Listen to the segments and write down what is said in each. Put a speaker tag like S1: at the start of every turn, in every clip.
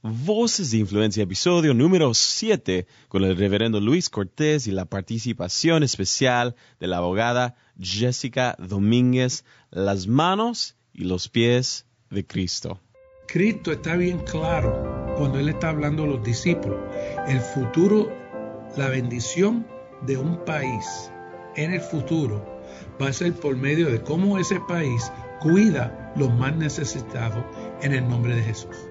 S1: Voces de Influencia, episodio número 7, con el reverendo Luis Cortés y la participación especial de la abogada Jessica Domínguez, las manos y los pies de Cristo.
S2: Cristo está bien claro cuando Él está hablando a los discípulos. El futuro, la bendición de un país en el futuro va a ser por medio de cómo ese país cuida los más necesitados en el nombre de Jesús.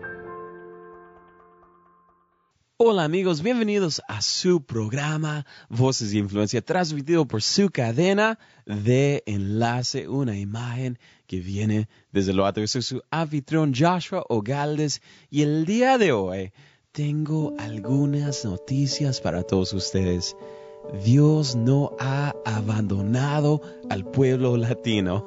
S1: Hola amigos, bienvenidos a su programa Voces de Influencia, transmitido por su cadena de enlace, una imagen que viene desde lo alto. Yo soy su anfitrión Joshua Ogaldes y el día de hoy tengo algunas noticias para todos ustedes. Dios no ha abandonado al pueblo latino.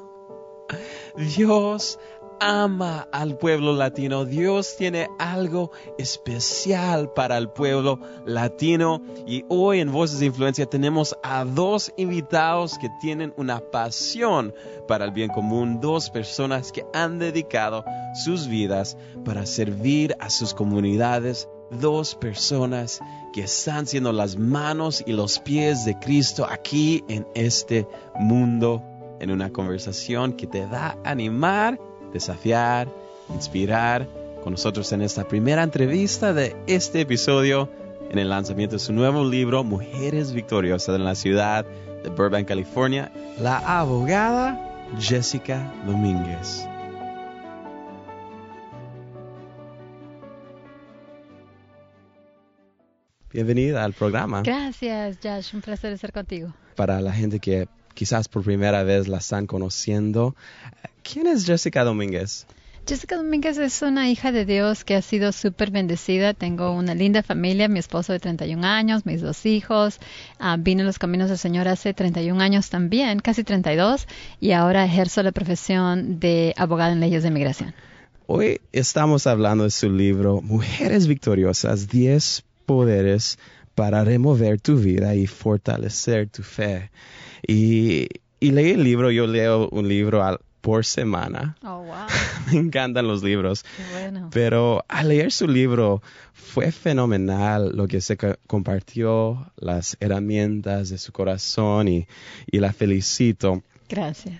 S1: Dios ama al pueblo latino. Dios tiene algo especial para el pueblo latino. Y hoy en Voces de Influencia tenemos a dos invitados que tienen una pasión para el bien común. Dos personas que han dedicado sus vidas para servir a sus comunidades. Dos personas que están siendo las manos y los pies de Cristo aquí en este mundo en una conversación que te da animar desafiar, inspirar con nosotros en esta primera entrevista de este episodio en el lanzamiento de su nuevo libro Mujeres Victoriosas en la ciudad de Burbank, California, la abogada Jessica Domínguez. Bienvenida al programa.
S3: Gracias, Josh. Un placer estar contigo.
S1: Para la gente que quizás por primera vez la están conociendo, ¿quién es Jessica Domínguez?
S3: Jessica Domínguez es una hija de Dios que ha sido súper bendecida. Tengo una linda familia, mi esposo de 31 años, mis dos hijos. Uh, vine a los caminos del Señor hace 31 años también, casi 32, y ahora ejerzo la profesión de abogada en leyes de inmigración.
S1: Hoy estamos hablando de su libro Mujeres Victoriosas, 10 poderes para remover tu vida y fortalecer tu fe. Y, y leí el libro, yo leo un libro al, por semana.
S3: Oh, wow.
S1: Me encantan los libros.
S3: Qué bueno.
S1: Pero al leer su libro fue fenomenal lo que se compartió, las herramientas de su corazón y, y la felicito.
S3: Gracias.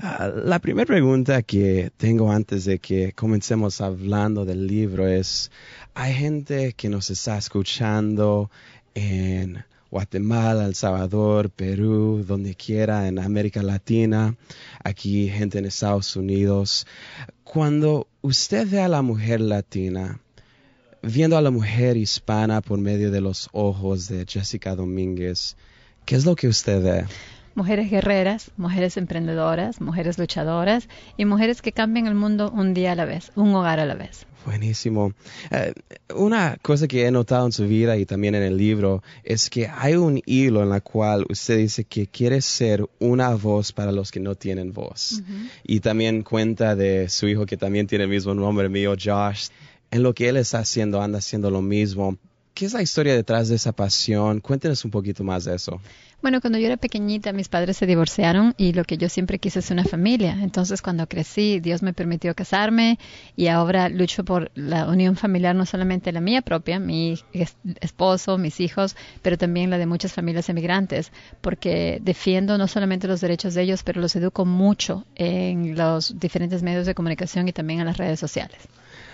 S1: Uh, la primera pregunta que tengo antes de que comencemos hablando del libro es, hay gente que nos está escuchando en Guatemala, El Salvador, Perú, donde quiera, en América Latina, aquí gente en Estados Unidos. Cuando usted ve a la mujer latina, viendo a la mujer hispana por medio de los ojos de Jessica Domínguez, ¿qué es lo que usted ve?
S3: Mujeres guerreras, mujeres emprendedoras, mujeres luchadoras y mujeres que cambian el mundo un día a la vez, un hogar a la vez.
S1: Buenísimo. Uh, una cosa que he notado en su vida y también en el libro es que hay un hilo en la cual usted dice que quiere ser una voz para los que no tienen voz. Uh -huh. Y también cuenta de su hijo que también tiene el mismo nombre mío, Josh. En lo que él está haciendo, anda haciendo lo mismo. ¿Qué es la historia detrás de esa pasión? Cuéntenos un poquito más de eso.
S3: Bueno, cuando yo era pequeñita, mis padres se divorciaron y lo que yo siempre quise es una familia. Entonces, cuando crecí, Dios me permitió casarme y ahora lucho por la unión familiar, no solamente la mía propia, mi esposo, mis hijos, pero también la de muchas familias emigrantes, porque defiendo no solamente los derechos de ellos, pero los educo mucho en los diferentes medios de comunicación y también en las redes sociales.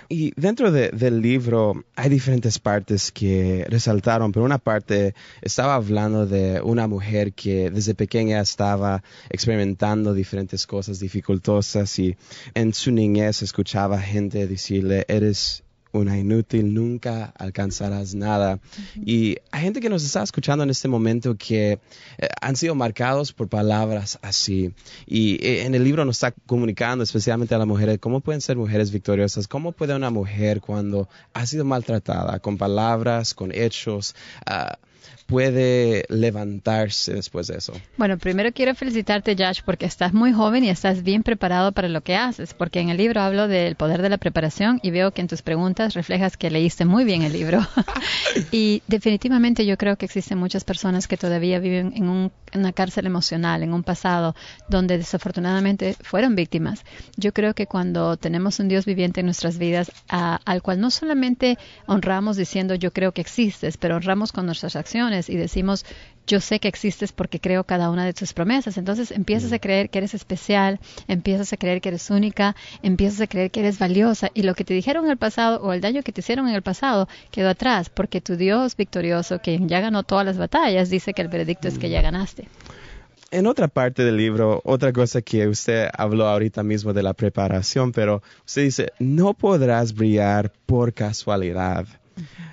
S1: Y dentro de, del libro hay diferentes partes que resaltaron, pero una parte estaba hablando de una mujer que desde pequeña estaba experimentando diferentes cosas dificultosas y en su niñez escuchaba gente decirle, eres una inútil, nunca alcanzarás nada. Uh -huh. Y hay gente que nos está escuchando en este momento que eh, han sido marcados por palabras así. Y eh, en el libro nos está comunicando especialmente a las mujeres cómo pueden ser mujeres victoriosas, cómo puede una mujer cuando ha sido maltratada con palabras, con hechos, uh, puede levantarse después de eso?
S3: Bueno, primero quiero felicitarte, Josh, porque estás muy joven y estás bien preparado para lo que haces, porque en el libro hablo del poder de la preparación y veo que en tus preguntas reflejas que leíste muy bien el libro. y definitivamente yo creo que existen muchas personas que todavía viven en una cárcel emocional, en un pasado donde desafortunadamente fueron víctimas. Yo creo que cuando tenemos un Dios viviente en nuestras vidas, al cual no solamente honramos diciendo yo creo que existes, pero honramos con nuestras acciones y decimos yo sé que existes porque creo cada una de tus promesas. Entonces empiezas a creer que eres especial, empiezas a creer que eres única, empiezas a creer que eres valiosa y lo que te dijeron en el pasado o el daño que te hicieron en el pasado quedó atrás porque tu Dios victorioso, que ya ganó todas las batallas, dice que el veredicto es que ya ganaste.
S1: En otra parte del libro, otra cosa que usted habló ahorita mismo de la preparación, pero usted dice, no podrás brillar por casualidad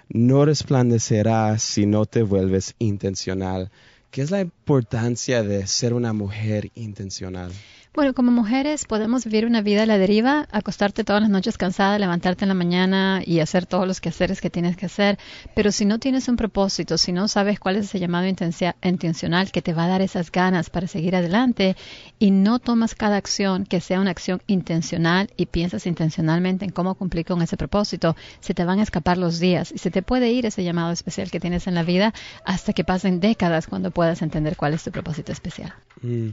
S1: no resplandecerás si no te vuelves intencional. ¿Qué es la importancia de ser una mujer intencional?
S3: Bueno, como mujeres podemos vivir una vida a la deriva, acostarte todas las noches cansada, levantarte en la mañana y hacer todos los quehaceres que tienes que hacer, pero si no tienes un propósito, si no sabes cuál es ese llamado intencional que te va a dar esas ganas para seguir adelante y no tomas cada acción que sea una acción intencional y piensas intencionalmente en cómo cumplir con ese propósito, se te van a escapar los días y se te puede ir ese llamado especial que tienes en la vida hasta que pasen décadas cuando puedas entender cuál es tu propósito especial.
S1: Mm.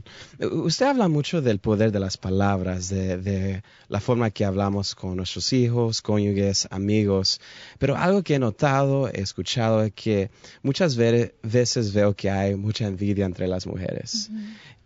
S1: Usted habla mucho del poder de las palabras, de, la forma que hablamos con nuestros hijos, cónyuges, amigos, pero algo que he notado, he escuchado, es que muchas veces veo que hay mucha envidia entre las mujeres.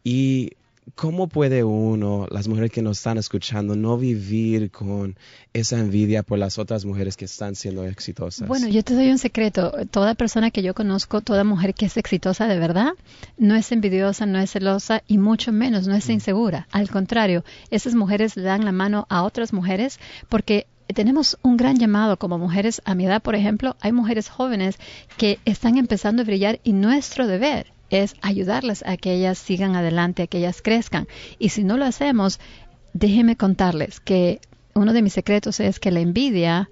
S1: Y ¿cómo puede uno, las mujeres que nos están escuchando, no vivir con esa envidia por las otras mujeres que están siendo exitosas?
S3: Bueno, yo te doy un secreto. Toda persona que yo conozco, toda mujer que es exitosa de verdad, no es envidiosa, no es celosa y mucho menos no es mm. insegura. Al contrario, esas mujeres le dan la mano a otras mujeres porque tenemos un gran llamado como mujeres a mi edad, por ejemplo, hay mujeres jóvenes que están empezando a brillar y nuestro deber es ayudarles a que ellas sigan adelante, a que ellas crezcan. Y si no lo hacemos, déjenme contarles que uno de mis secretos es que la envidia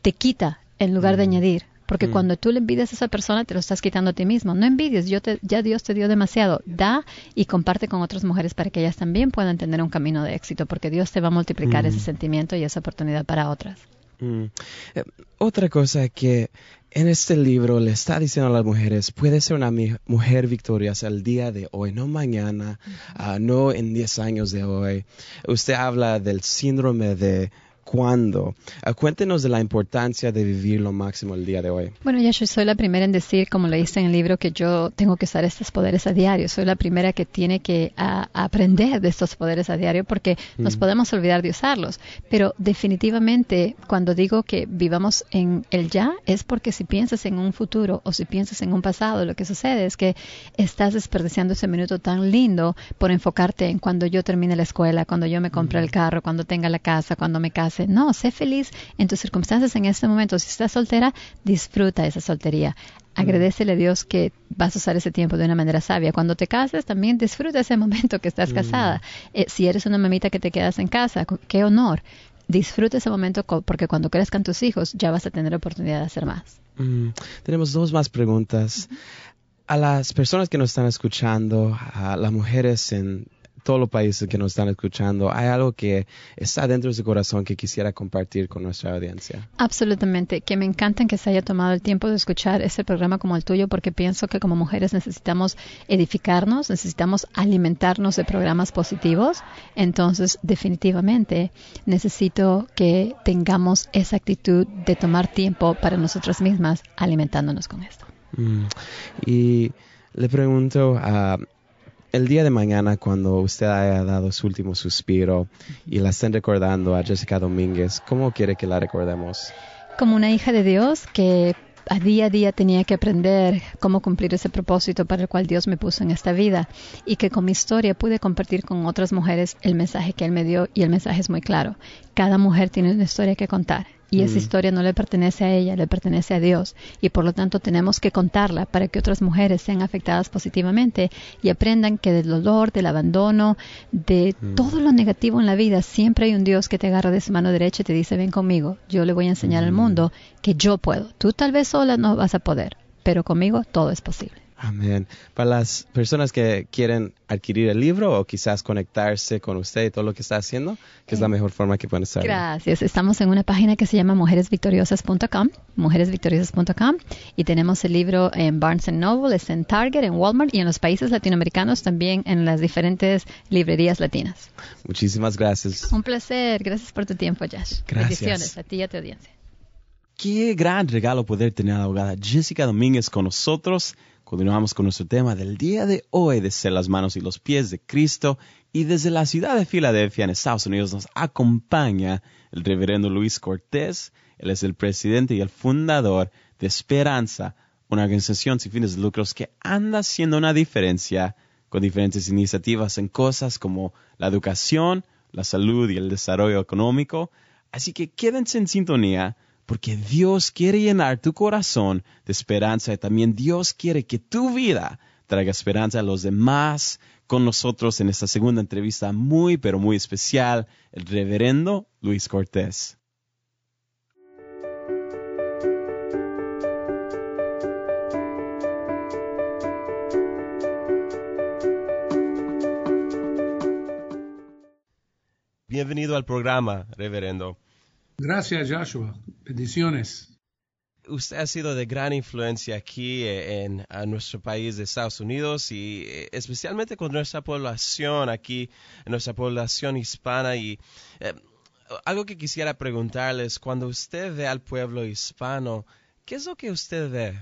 S3: te quita en lugar de mm. añadir. Porque mm. cuando tú le envidias a esa persona, te lo estás quitando a ti mismo. No envidies, yo te, ya Dios te dio demasiado. Da y comparte con otras mujeres para que ellas también puedan tener un camino de éxito, porque Dios te va a multiplicar ese mm. sentimiento y esa oportunidad para otras.
S1: Eh, otra cosa que en este libro le está diciendo a las mujeres, puede ser una mujer victoriosa el día de hoy, no mañana, ah, no en 10 años de hoy. Usted habla del síndrome de cuándo. Ah, cuéntenos de la importancia de vivir lo máximo el día de hoy.
S3: Bueno, ya yo soy la primera en decir, como leíste en el libro, que yo tengo que usar estos poderes a diario. Soy la primera que tiene que aprender de estos poderes a diario porque nos mm. podemos olvidar de usarlos. Pero definitivamente, cuando digo que vivamos en el ya, es porque si piensas en un futuro o si piensas en un pasado, lo que sucede es que estás desperdiciando ese minuto tan lindo por enfocarte en cuando yo termine la escuela, cuando yo me compre el mm. carro, cuando tenga la casa, cuando me case no, sé feliz en tus circunstancias en este momento. Si estás soltera, disfruta esa soltería. Agradecele a Dios que vas a usar ese tiempo de una manera sabia. Cuando te cases, también disfruta ese momento que estás mm. casada. Eh, si eres una mamita que te quedas en casa, qué honor. Disfruta ese momento porque cuando crezcan tus hijos ya vas a tener oportunidad de hacer más.
S1: Mm. Tenemos dos más preguntas. A las personas que nos están escuchando, a las mujeres en todos los países que nos están escuchando, ¿hay algo que está dentro de su corazón que quisiera compartir con nuestra audiencia?
S3: Absolutamente, que me encanta que se haya tomado el tiempo de escuchar este programa como el tuyo, porque pienso que como mujeres necesitamos edificarnos, necesitamos alimentarnos de programas positivos. Entonces, definitivamente, necesito que tengamos esa actitud de tomar tiempo para nosotras mismas alimentándonos con esto.
S1: Mm. Y le pregunto a el día de mañana, cuando usted haya dado su último suspiro y la estén recordando a Jessica Domínguez, ¿cómo quiere que la recordemos?
S3: Como una hija de Dios que a día a día tenía que aprender cómo cumplir ese propósito para el cual Dios me puso en esta vida y que con mi historia pude compartir con otras mujeres el mensaje que Él me dio y el mensaje es muy claro. Cada mujer tiene una historia que contar y esa mm. historia no le pertenece a ella, le pertenece a Dios y por lo tanto tenemos que contarla para que otras mujeres sean afectadas positivamente y aprendan que del dolor, del abandono, de mm. todo lo negativo en la vida, siempre hay un Dios que te agarra de su mano derecha y te dice, ven conmigo, yo le voy a enseñar al mm. mundo que yo puedo. Tú tal vez sola no vas a poder, pero conmigo todo es posible.
S1: Amén. Para las personas que quieren adquirir el libro o quizás conectarse con usted y todo lo que está haciendo, ¿qué es la mejor forma que pueden estar?
S3: Gracias. Estamos en una página que se llama mujeresvictoriosas.com, mujeresvictoriosas.com, y tenemos el libro en Barnes Noble, es en Target, en Walmart y en los países latinoamericanos también en las diferentes librerías latinas.
S1: Muchísimas gracias.
S3: Un placer. Gracias por tu tiempo, Josh.
S1: Gracias.
S3: Bendiciones a ti y a tu audiencia.
S1: Qué gran regalo poder tener a la abogada Jessica Domínguez con nosotros. Continuamos con nuestro tema del día de hoy de ser las manos y los pies de Cristo. Y desde la ciudad de Filadelfia, en Estados Unidos, nos acompaña el reverendo Luis Cortés. Él es el presidente y el fundador de Esperanza, una organización sin fines de lucros que anda haciendo una diferencia con diferentes iniciativas en cosas como la educación, la salud y el desarrollo económico. Así que quédense en sintonía porque Dios quiere llenar tu corazón de esperanza y también Dios quiere que tu vida traiga esperanza a los demás. Con nosotros en esta segunda entrevista muy, pero muy especial, el reverendo Luis Cortés. Bienvenido al programa, reverendo.
S2: Gracias, Joshua. Bendiciones.
S1: Usted ha sido de gran influencia aquí en, en nuestro país de Estados Unidos y eh, especialmente con nuestra población aquí, nuestra población hispana. Y eh, algo que quisiera preguntarles, cuando usted ve al pueblo hispano, ¿qué es lo que usted ve?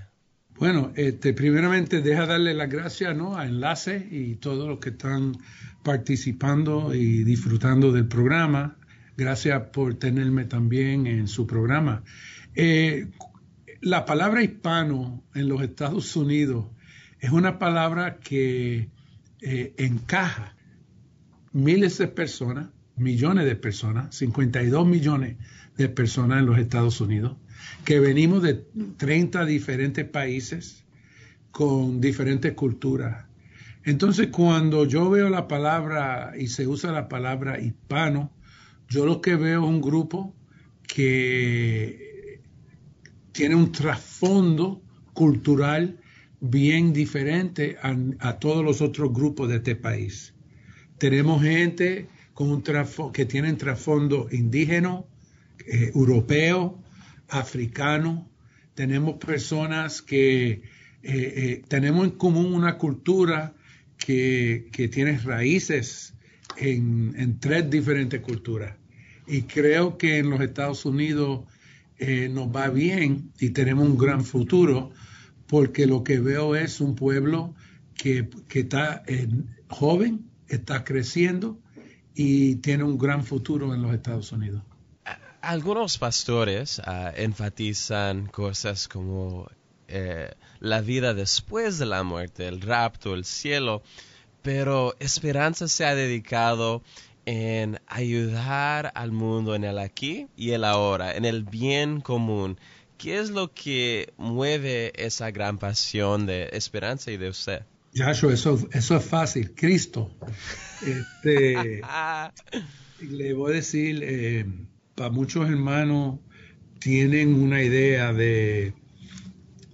S2: Bueno, este, primeramente deja darle las gracias ¿no? a Enlace y todos los que están participando y disfrutando del programa. Gracias por tenerme también en su programa. Eh, la palabra hispano en los Estados Unidos es una palabra que eh, encaja miles de personas, millones de personas, 52 millones de personas en los Estados Unidos, que venimos de 30 diferentes países con diferentes culturas. Entonces, cuando yo veo la palabra y se usa la palabra hispano, yo lo que veo es un grupo que tiene un trasfondo cultural bien diferente a, todos los otros grupos de este país. Tenemos gente con un que tienen trasfondo indígena, eh, europeo, africano. Tenemos personas que eh, eh, tenemos en común una cultura que, tiene raíces en tres diferentes culturas y creo que en los Estados Unidos eh, nos va bien y tenemos un gran futuro porque lo que veo es un pueblo que, está joven, está creciendo y tiene un gran futuro en los Estados Unidos.
S1: Algunos pastores ah, enfatizan cosas como eh, la vida después de la muerte, el rapto, el cielo, pero Esperanza se ha dedicado en ayudar al mundo en el aquí y el ahora, en el bien común. ¿Qué es lo que mueve esa gran pasión de esperanza y de usted?
S2: Yasho, eso, eso es fácil. Cristo. Este, le voy a decir, eh, para muchos hermanos tienen una idea de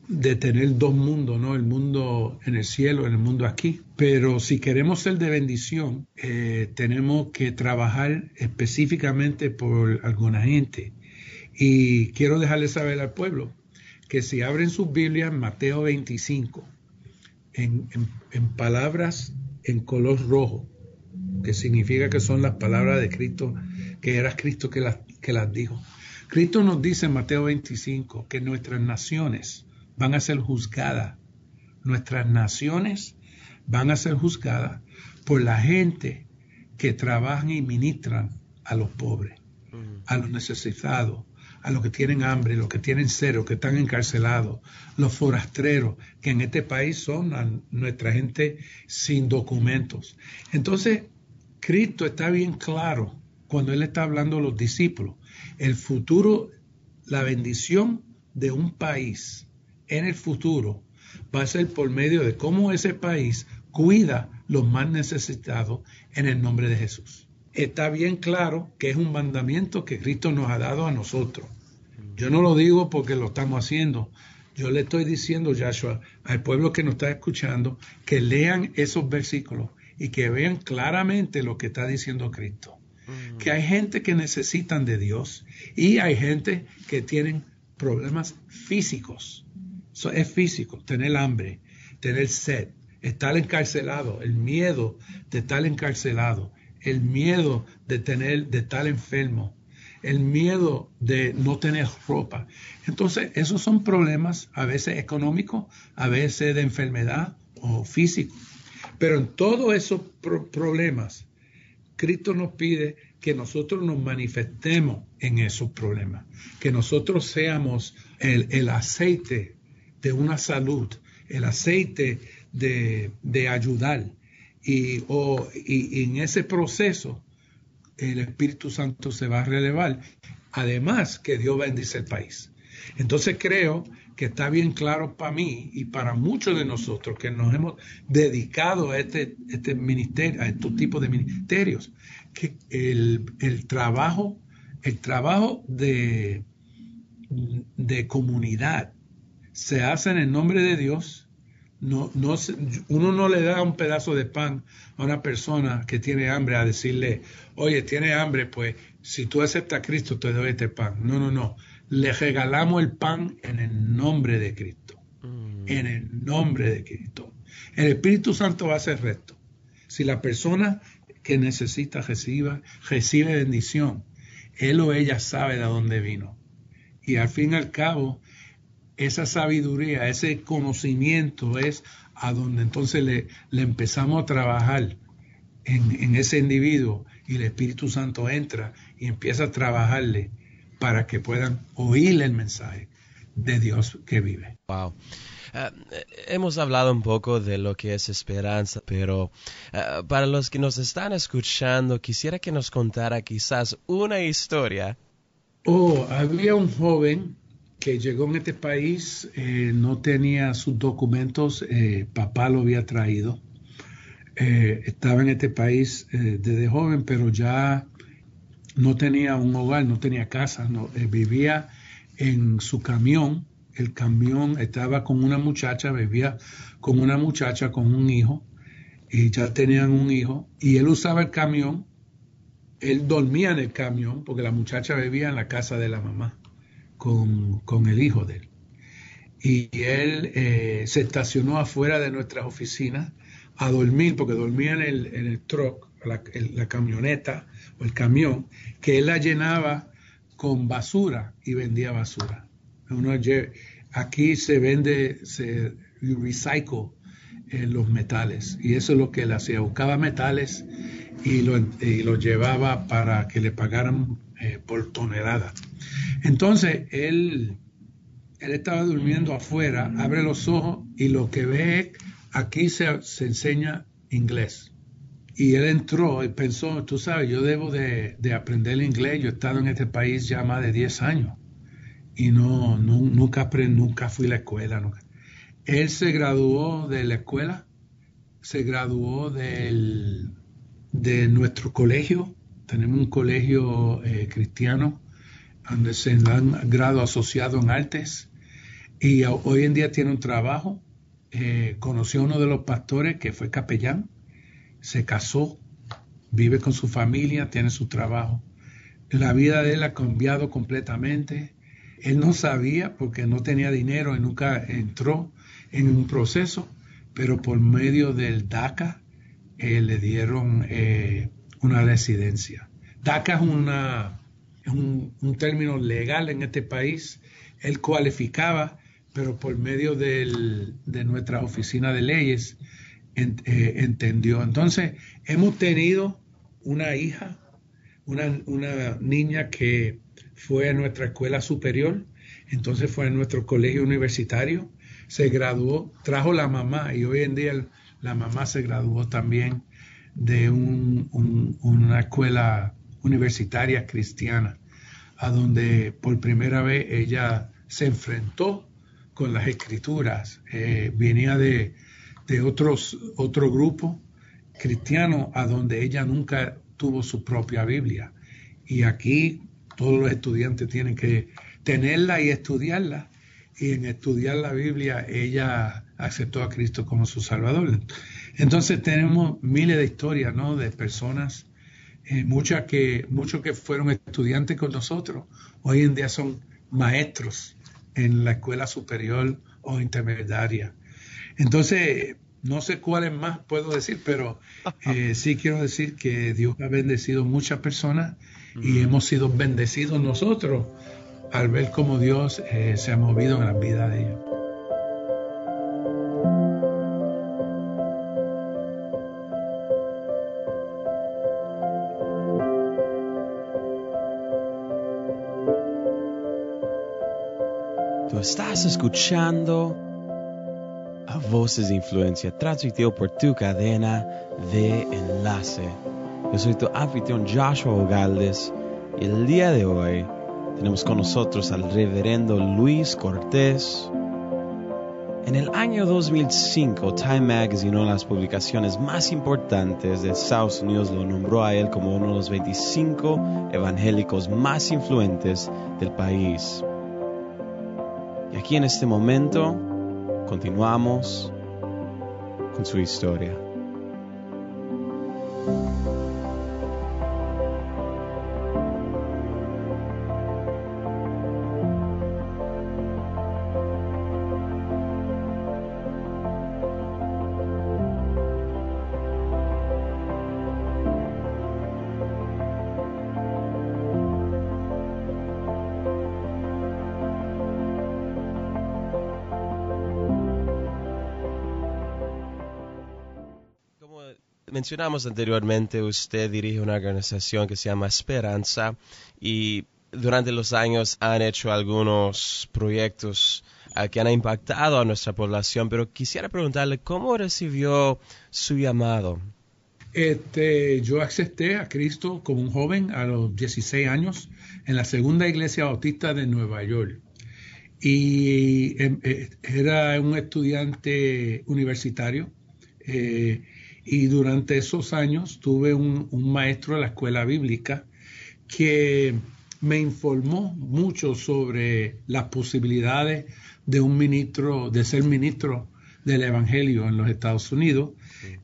S2: de tener dos mundos, ¿no? El mundo en el cielo, en el mundo aquí. Pero si queremos ser de bendición, eh, tenemos que trabajar específicamente por alguna gente. Y quiero dejarle saber al pueblo que si abren sus Biblias, Mateo 25, en, palabras en color rojo, que significa que son las palabras de Cristo, que era Cristo que las, que las dijo. Cristo nos dice en Mateo 25 que nuestras naciones, van a ser juzgadas. Nuestras naciones van a ser juzgadas por la gente que trabajan y ministran a los pobres, a los necesitados, a los que tienen hambre, los que tienen cero, que están encarcelados, los forastreros, que en este país son nuestra gente sin documentos. Entonces, Cristo está bien claro cuando Él está hablando a los discípulos. El futuro, la bendición de un país en el futuro va a ser por medio de cómo ese país cuida los más necesitados en el nombre de Jesús. Está bien claro que es un mandamiento que Cristo nos ha dado a nosotros. Yo no lo digo porque lo estamos haciendo, Yo le estoy diciendo, Joshua, al pueblo que nos está escuchando, que lean esos versículos y que vean claramente lo que está diciendo Cristo. Mm. Que hay gente que necesitan de Dios y hay gente que tienen problemas físicos. Eso es físico, tener hambre, tener sed, estar encarcelado, el miedo de estar encarcelado, el miedo de tener, de estar enfermo, el miedo de no tener ropa. Entonces, esos son problemas a veces económicos, a veces de enfermedad o físico. Pero en todos esos problemas, Cristo nos pide que nosotros nos manifestemos en esos problemas, que nosotros seamos el, aceite de una salud, el aceite de, ayudar. Y, en ese proceso el Espíritu Santo se va a relevar. Además que Dios bendice el país. Entonces creo que está bien claro para mí y para muchos de nosotros que nos hemos dedicado a este, este ministerio, a estos tipos de ministerios, que el, trabajo, el trabajo de, de comunidad se hace en el nombre de Dios. No, no, uno no le da un pedazo de pan a una persona que tiene hambre a decirle, oye, tiene hambre, pues si tú aceptas a Cristo te doy este pan. No, no, no le regalamos el pan en el nombre de Cristo. Mm. En el nombre de Cristo. El Espíritu Santo va a hacer resto. Si la persona que necesita reciba, recibe bendición, él o ella sabe de dónde vino. Y al fin y al cabo, esa sabiduría, ese conocimiento es a donde entonces le, le empezamos a trabajar en, en, ese individuo y el Espíritu Santo entra y empieza a trabajarle para que puedan oír el mensaje de Dios que vive.
S1: Wow. Eh, hemos hablado un poco de lo que es esperanza, pero eh, para los que nos están escuchando, quisiera que nos contara quizás una historia.
S2: Oh, había un joven que llegó en este país, eh, no tenía sus documentos, papá lo había traído. estaba en este país desde joven, pero ya no tenía un hogar, no tenía casa, no, eh, vivía en su camión. El camión estaba con una muchacha, vivía con una muchacha, con un hijo, y ya tenían un hijo, y él usaba el camión, él dormía en el camión, porque la muchacha vivía en la casa de la mamá, con, el hijo de él. Y él eh, se estacionó afuera de nuestras oficinas a dormir, porque dormía en el, en el truck, la camioneta, o el camión, que él la llenaba con basura y vendía basura. Uno, aquí se vende, se recycle eh, los metales y eso es lo que él hacía, buscaba metales y lo, llevaba para que le pagaran eh, por tonelada. Entonces él, él estaba durmiendo afuera, abre los ojos y lo que ve aquí se, se enseña inglés. Y él entró y pensó, tú sabes, yo debo de, aprender inglés, yo he estado en este país ya más de 10 años y no, nunca, aprendí, nunca fui a la escuela. Él se graduó de la escuela, se graduó del, de nuestro colegio, tenemos un colegio eh, cristiano donde se dan grado asociado en artes y hoy en día tiene un trabajo. Eh, conoció a uno de los pastores que fue capellán se casó, vive con su familia, tiene su trabajo. La vida de él ha cambiado completamente. Él no sabía porque no tenía dinero y nunca entró en un proceso, pero por medio del DACA eh, le dieron una residencia. DACA es, una, un, término legal en este país. Él cualificaba, pero por medio de nuestra oficina de leyes eh, entendió. Entonces, hemos tenido una hija, una, una niña que fue a nuestra escuela superior, entonces fue a nuestro colegio universitario, se graduó, trajo la mamá y hoy en día la mamá se graduó también de una escuela universitaria cristiana, a donde por primera vez ella se enfrentó con las escrituras, eh, venía de, de otros, otro grupo cristiano a donde ella nunca tuvo su propia Biblia. Y aquí todos los estudiantes tienen que tenerla y estudiarla. y en estudiar la Biblia ella aceptó a Cristo como su Salvador. Entonces tenemos miles de historias, ¿no? De personas, eh, muchas que, muchos que fueron estudiantes con nosotros, hoy en día son maestros en la escuela superior o intermediaria. Entonces, no sé cuáles más puedo decir, pero eh, sí quiero decir que Dios ha bendecido muchas personas y hemos sido bendecidos nosotros al ver cómo Dios eh, se ha movido en la vida de ellos.
S1: Estás escuchando a Voces de Influencia, transmitido por tu cadena de enlace. Yo soy tu anfitrión Joshua Ogaldes y el día de hoy tenemos con nosotros al reverendo Luis Cortés. En el año 2005, Time Magazine, una de las publicaciones más importantes de Estados Unidos, lo nombró a él como uno de los 25 evangélicos más influentes del país. Aquí en este momento continuamos con su historia. Mencionamos anteriormente, usted dirige una organización que se llama Esperanza y durante los años han hecho algunos proyectos ah, que han impactado a nuestra población, pero quisiera preguntarle cómo recibió su llamado.
S2: Este, yo acepté a Cristo como un joven a los 16 años en la segunda iglesia bautista de Nueva York. Y em, eh, era un estudiante universitario. Eh, y durante esos años tuve un, maestro de la escuela bíblica que me informó mucho sobre las posibilidades de un ministro, de ser ministro del Evangelio en los Estados Unidos.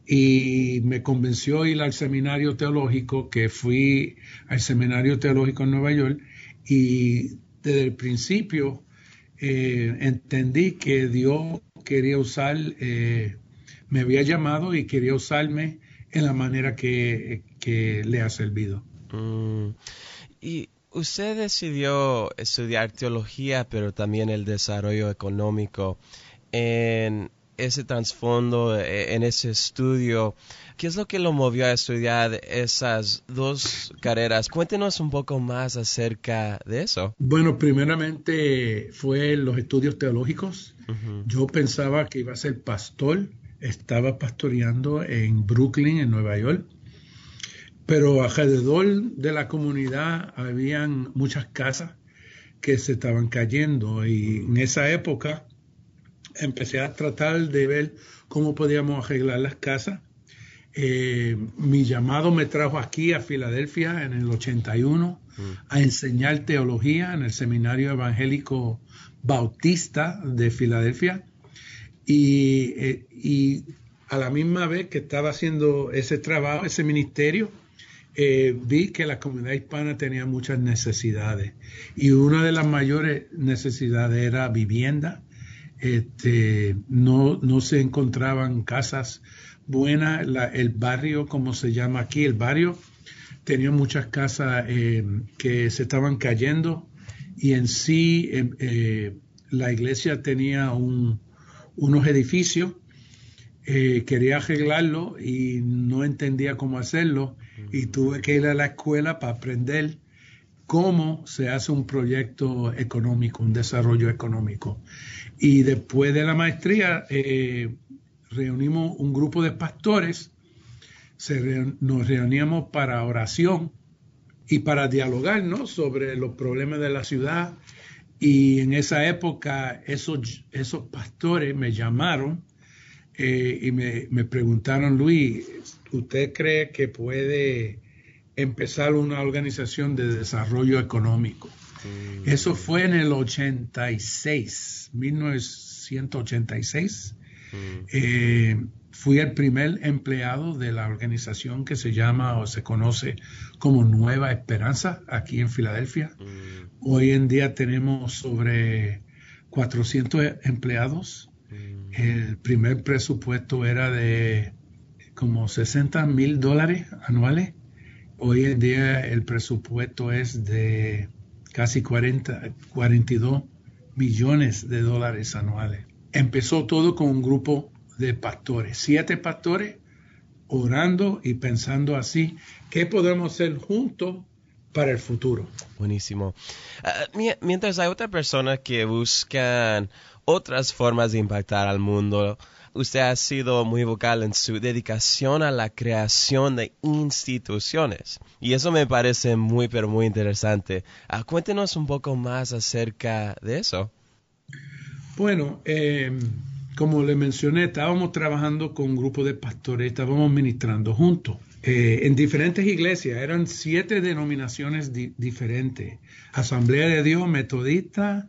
S2: Y me convenció ir al seminario teológico, que fui al seminario teológico en Nueva York y desde el principio eh, entendí que Dios quería usar eh, me había llamado y quería usarme en la manera que, le ha servido.
S1: Mm. Y usted decidió estudiar teología, pero también el desarrollo económico. En ese trasfondo, e, en ese estudio, ¿qué es lo que lo movió a estudiar esas dos carreras? Cuéntenos un poco más acerca de eso.
S2: Bueno, primeramente fue los estudios teológicos. Yo pensaba que iba a ser pastor estaba pastoreando en Brooklyn, en Nueva York, pero alrededor de la comunidad habían muchas casas que se estaban cayendo y en esa época empecé a tratar de ver cómo podíamos arreglar las casas. Eh, mi llamado me trajo aquí a Filadelfia en el 81 mm. a enseñar teología en el Seminario Evangélico Bautista de Filadelfia eh, y, a la misma vez que estaba haciendo ese trabajo, ese ministerio, eh, vi que la comunidad hispana tenía muchas necesidades y una de las mayores necesidades era vivienda. Este, no, no se encontraban casas buenas. el barrio, como se llama aquí, el barrio tenía muchas casas eh, que se estaban cayendo y en sí la iglesia tenía un, unos edificios, eh, quería arreglarlo y no entendía cómo hacerlo. Y tuve que ir a la escuela para aprender cómo se hace un proyecto económico, un desarrollo económico. Y después de la maestría eh, reunimos un grupo de pastores, nos reuníamos para oración y para dialogar sobre los problemas de la ciudad y en esa época esos, esos pastores me llamaron eh, y me, me, preguntaron, Luis, ¿usted cree que puede empezar una organización de desarrollo económico? Mm. Eso fue en el 86, 1986. Mm. Eh, fui el primer empleado de la organización que se llama o se conoce como Nueva Esperanza aquí en Filadelfia. Mm. Hoy en día tenemos sobre 400 empleados. El primer presupuesto era de como 60 mil dólares anuales. Hoy en día el presupuesto es de casi 40, 42 millones de dólares anuales. Empezó todo con un grupo de pastores, siete pastores orando y pensando así, ¿qué podemos hacer juntos para el futuro?
S1: Buenísimo. Ah, mientras hay otras personas que buscan otras formas de impactar al mundo, usted ha sido muy vocal en su dedicación a la creación de instituciones. Y eso me parece muy, pero muy interesante. Ah, cuéntenos un poco más acerca de eso.
S2: Bueno, em, como le mencioné, estábamos trabajando con un grupo de pastores, estábamos ministrando juntos. Eh, en diferentes iglesias, eran siete denominaciones diferentes. Asamblea de Dios, Metodista,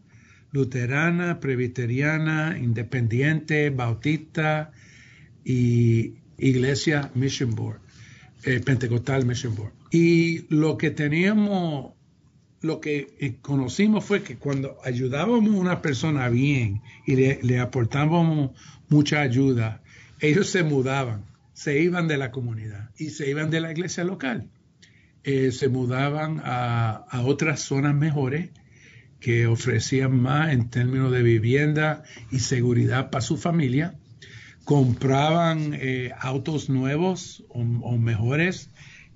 S2: luterana, presbiteriana, independiente, bautista y iglesia Mission Board, eh, Pentecostal Mission Board. Y lo que teníamos, lo que eh, conocimos fue que cuando ayudábamos a una persona bien y le, aportábamos mucha ayuda, ellos se mudaban, se iban de la comunidad y se iban de la iglesia local. Eh, se mudaban a, otras zonas mejores que ofrecían más en términos de vivienda y seguridad para su familia, compraban eh, autos nuevos o, mejores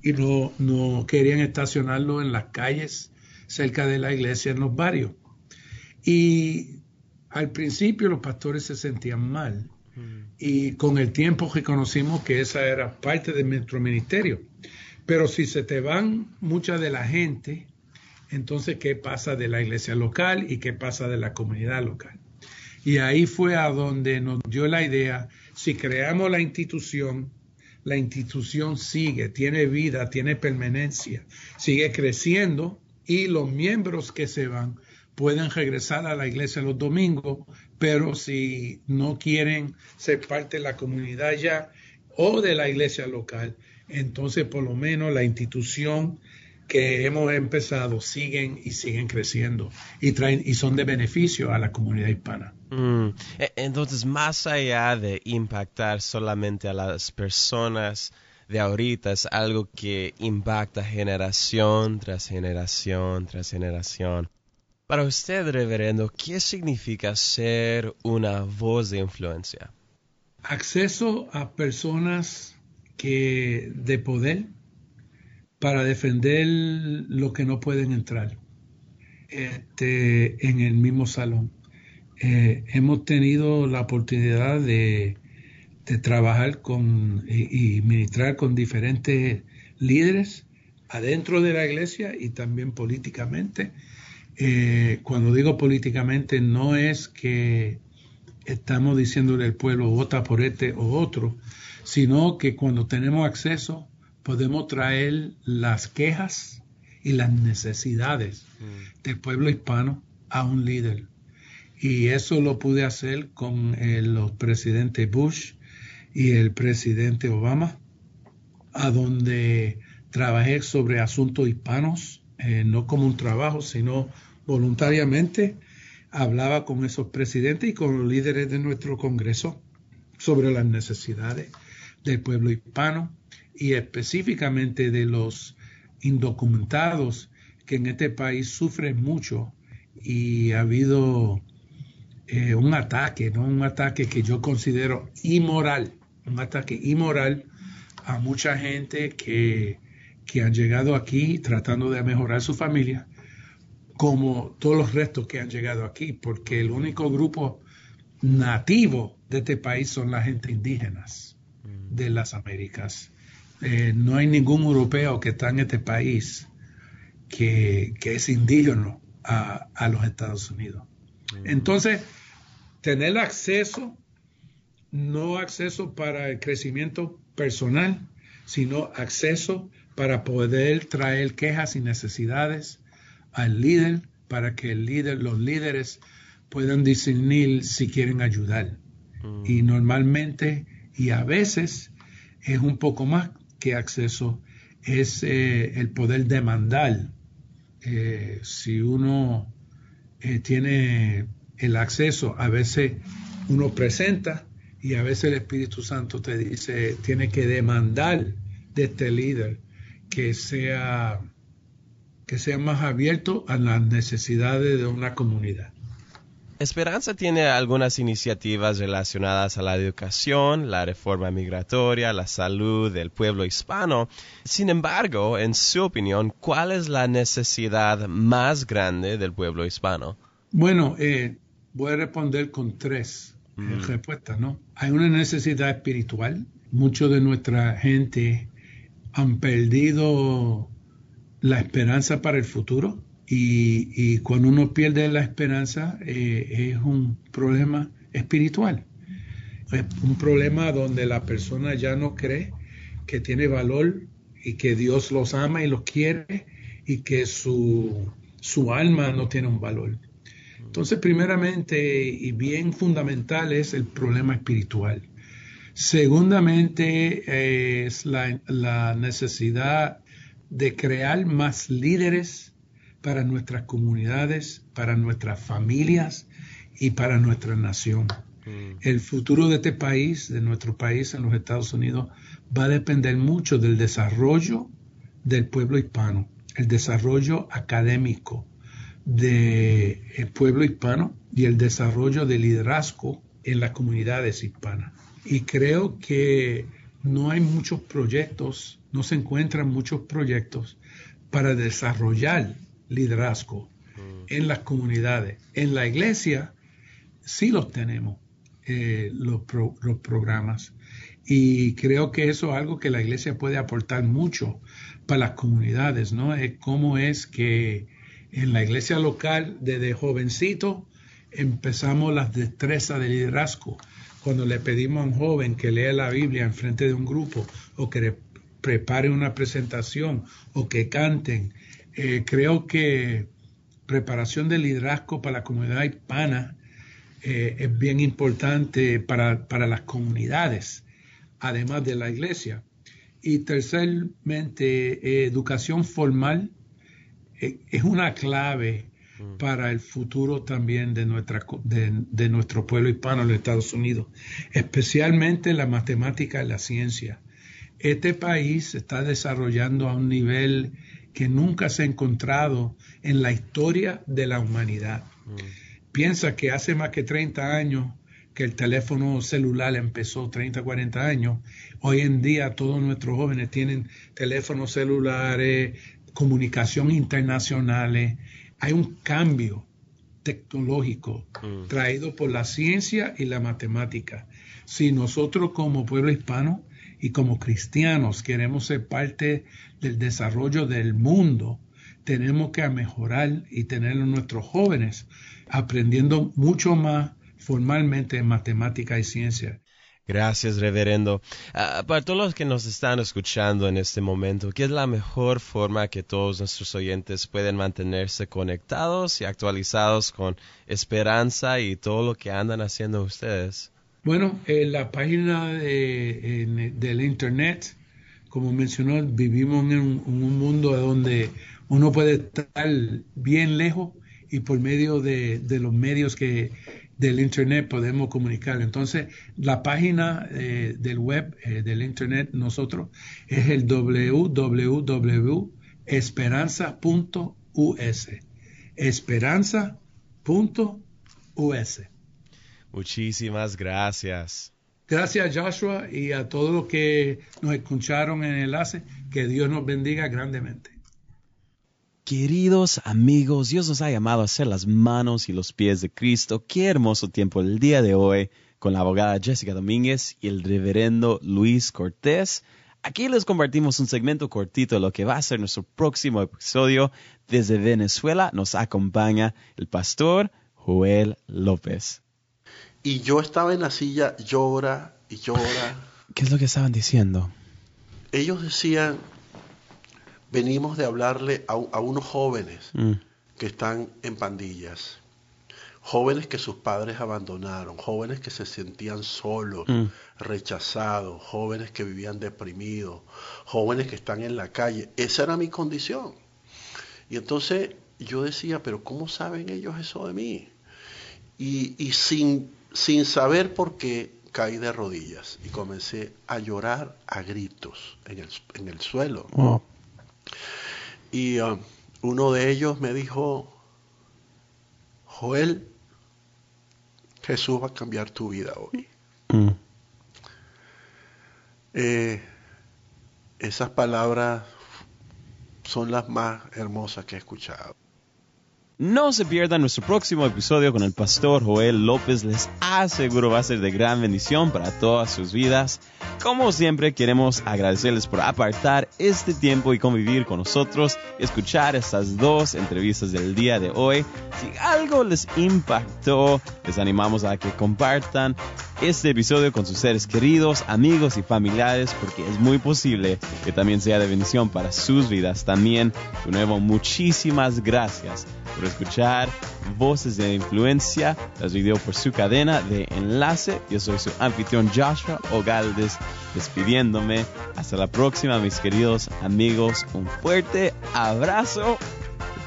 S2: y no, no querían estacionarlo en las calles cerca de la iglesia, en los barrios. Y al principio los pastores se sentían mal mm. y con el tiempo reconocimos que esa era parte de nuestro ministerio. Pero si se te van mucha de la gente, entonces qué pasa de la iglesia local y qué pasa de la comunidad local. Y ahí fue a donde nos dio la idea, si creamos la institución, la institución sigue, tiene vida, tiene permanencia, sigue creciendo y los miembros que se van pueden regresar a la iglesia los domingos, pero si no quieren ser parte de la comunidad ya o de la iglesia local, entonces por lo menos la institución que hemos empezado siguen y siguen creciendo y traen y son de beneficio a la comunidad hispana.
S1: Mm. E, entonces, más allá de impactar solamente a las personas de ahorita, es algo que impacta generación tras generación tras generación. Para usted, reverendo, ¿qué significa ser una voz de influencia?
S2: Acceso a personas que de poder para defender lo que no pueden entrar este, en el mismo salón. Eh, hemos tenido la oportunidad de, trabajar con y, ministrar con diferentes líderes adentro de la iglesia y también políticamente. Eh, cuando digo políticamente no es que estamos diciéndole al pueblo vota por este o otro, sino que cuando tenemos acceso podemos traer las quejas y las necesidades mm. del pueblo hispano a un líder. Y eso lo pude hacer con el, los presidentes Bush y el presidente Obama, a donde trabajé sobre asuntos hispanos, eh, no como un trabajo, sino voluntariamente. Hablaba con esos presidentes y con los líderes de nuestro Congreso sobre las necesidades del pueblo hispano y específicamente de los indocumentados que en este país sufren mucho y ha habido eh, un ataque, ¿no? un ataque que yo considero inmoral, un ataque inmoral a mucha gente que, que han llegado aquí tratando de mejorar su familia, como todos los restos que han llegado aquí, porque el único grupo nativo de este país son las gente indígenas de las Américas. Eh, no hay ningún europeo que está en este país que, es indígena a, los Estados Unidos. Mm. Entonces, tener acceso, no acceso para el crecimiento personal, sino acceso para poder traer quejas y necesidades al líder para que el líder, los líderes puedan discernir si quieren ayudar. Mm. Y normalmente y a veces es un poco más que acceso, es eh, el poder demandar. Eh, si uno eh, tiene el acceso, a veces uno presenta y a veces el Espíritu Santo te dice, tiene que demandar de este líder que sea, que sea más abierto a las necesidades de una comunidad.
S1: Esperanza tiene algunas iniciativas relacionadas a la educación, la reforma migratoria, la salud del pueblo hispano. Sin embargo, en su opinión, ¿cuál es la necesidad más grande del pueblo hispano?
S2: Bueno, eh, voy a responder con tres mm. respuestas, ¿no? Hay una necesidad espiritual. Mucho de nuestra gente han perdido la esperanza para el futuro y, cuando uno pierde la esperanza eh, es un problema espiritual. Es un problema donde la persona ya no cree que tiene valor y que Dios los ama y los quiere y que su, su alma no tiene un valor. Entonces, primeramente y bien fundamental es el problema espiritual. Segundamente es la, la, necesidad de crear más líderes para nuestras comunidades, para nuestras familias y para nuestra nación. Mm. El futuro de este país, de nuestro país en los Estados Unidos, va a depender mucho del desarrollo del pueblo hispano, el desarrollo académico del pueblo hispano y el desarrollo del liderazgo en las comunidades hispanas. Y creo que no hay muchos proyectos, no se encuentran muchos proyectos para desarrollar liderazgo mm. en las comunidades. En la iglesia sí los tenemos, eh, los, los programas. Y creo que eso es algo que la iglesia puede aportar mucho para las comunidades, ¿no? Es cómo es que en la iglesia local, desde jovencito, empezamos las destrezas de liderazgo. Cuando le pedimos a un joven que lea la Biblia en frente de un grupo o que prepare una presentación o que canten eh, creo que preparación de liderazgo para la comunidad hispana eh, es bien importante para, las comunidades, además de la iglesia. Y terceramente, educación formal eh, es una clave mm. para el futuro también de, nuestra, de, nuestro pueblo hispano en los Estados Unidos, especialmente la matemática y la ciencia. Este país se está desarrollando a un nivel que nunca se ha encontrado en la historia de la humanidad. Mm. Piensa que hace más que 30 años que el teléfono celular empezó, 30, 40 años, hoy en día todos nuestros jóvenes tienen teléfonos celulares, comunicación internacionales. Hay un cambio tecnológico mm. traído por la ciencia y la matemática. Si nosotros como pueblo hispano y como cristianos queremos ser parte del desarrollo del mundo, tenemos que mejorar y tener a nuestros jóvenes aprendiendo mucho más formalmente en matemática y ciencia.
S1: Gracias, reverendo. Ah, para todos los que nos están escuchando en este momento, ¿qué es la mejor forma que todos nuestros oyentes pueden mantenerse conectados y actualizados con esperanza y todo lo que andan haciendo ustedes?
S2: Bueno, en la página del Internet, como mencionó, vivimos en un, mundo donde uno puede estar bien lejos y por medio de, los medios que del Internet podemos comunicar. Entonces, la página eh, del web eh, del Internet nosotros es el www.esperanza.us. Esperanza.us.
S1: Muchísimas gracias.
S2: Gracias Joshua y a todos los que nos escucharon en el enlace. Que Dios nos bendiga grandemente.
S1: Queridos amigos, Dios nos ha llamado a ser las manos y los pies de Cristo. Qué hermoso tiempo el día de hoy con la abogada Jessica Domínguez y el reverendo Luis Cortés. Aquí les compartimos un segmento cortito de lo que va a ser nuestro próximo episodio. Desde Venezuela nos acompaña el pastor Joel López.
S4: Y yo estaba en la silla, llora y llora.
S1: ¿Qué es lo que estaban diciendo?
S4: Ellos decían, venimos de hablarle a, unos jóvenes mm. que están en pandillas, jóvenes que sus padres abandonaron, jóvenes que se sentían solos,
S1: Mm.
S4: rechazados, jóvenes que vivían deprimidos, jóvenes que están en la calle. Esa era mi condición. Y entonces yo decía, pero ¿cómo saben ellos eso de mí? Y, y sin, sin saber por qué caí de rodillas y comencé a llorar a gritos en el, en el suelo. Y um, uno de ellos me dijo, Joel, Jesús va a cambiar tu vida hoy.
S1: Mm.
S4: Eh, esas palabras son las más hermosas que he escuchado.
S1: No se pierdan nuestro próximo episodio con el pastor Joel López. Les aseguro va a ser de gran bendición para todas sus vidas. Como siempre, queremos agradecerles por apartar este tiempo y convivir con nosotros, escuchar estas dos entrevistas del día de hoy. Si algo les impactó, les animamos a que compartan este episodio con sus seres queridos, amigos y familiares, porque es muy posible que también sea de bendición para sus vidas. También, de nuevo, muchísimas gracias por escuchar Voces de Influencia, transmitido por su cadena de enlace. Yo soy su anfitrión Joshua Ogaldes, despidiéndome. Hasta la próxima, mis queridos amigos. Un fuerte abrazo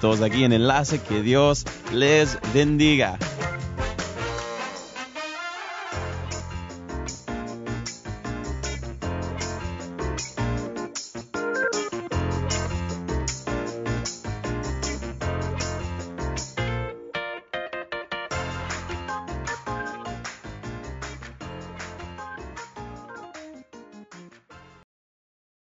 S1: todos aquí en enlace. Que Dios les bendiga.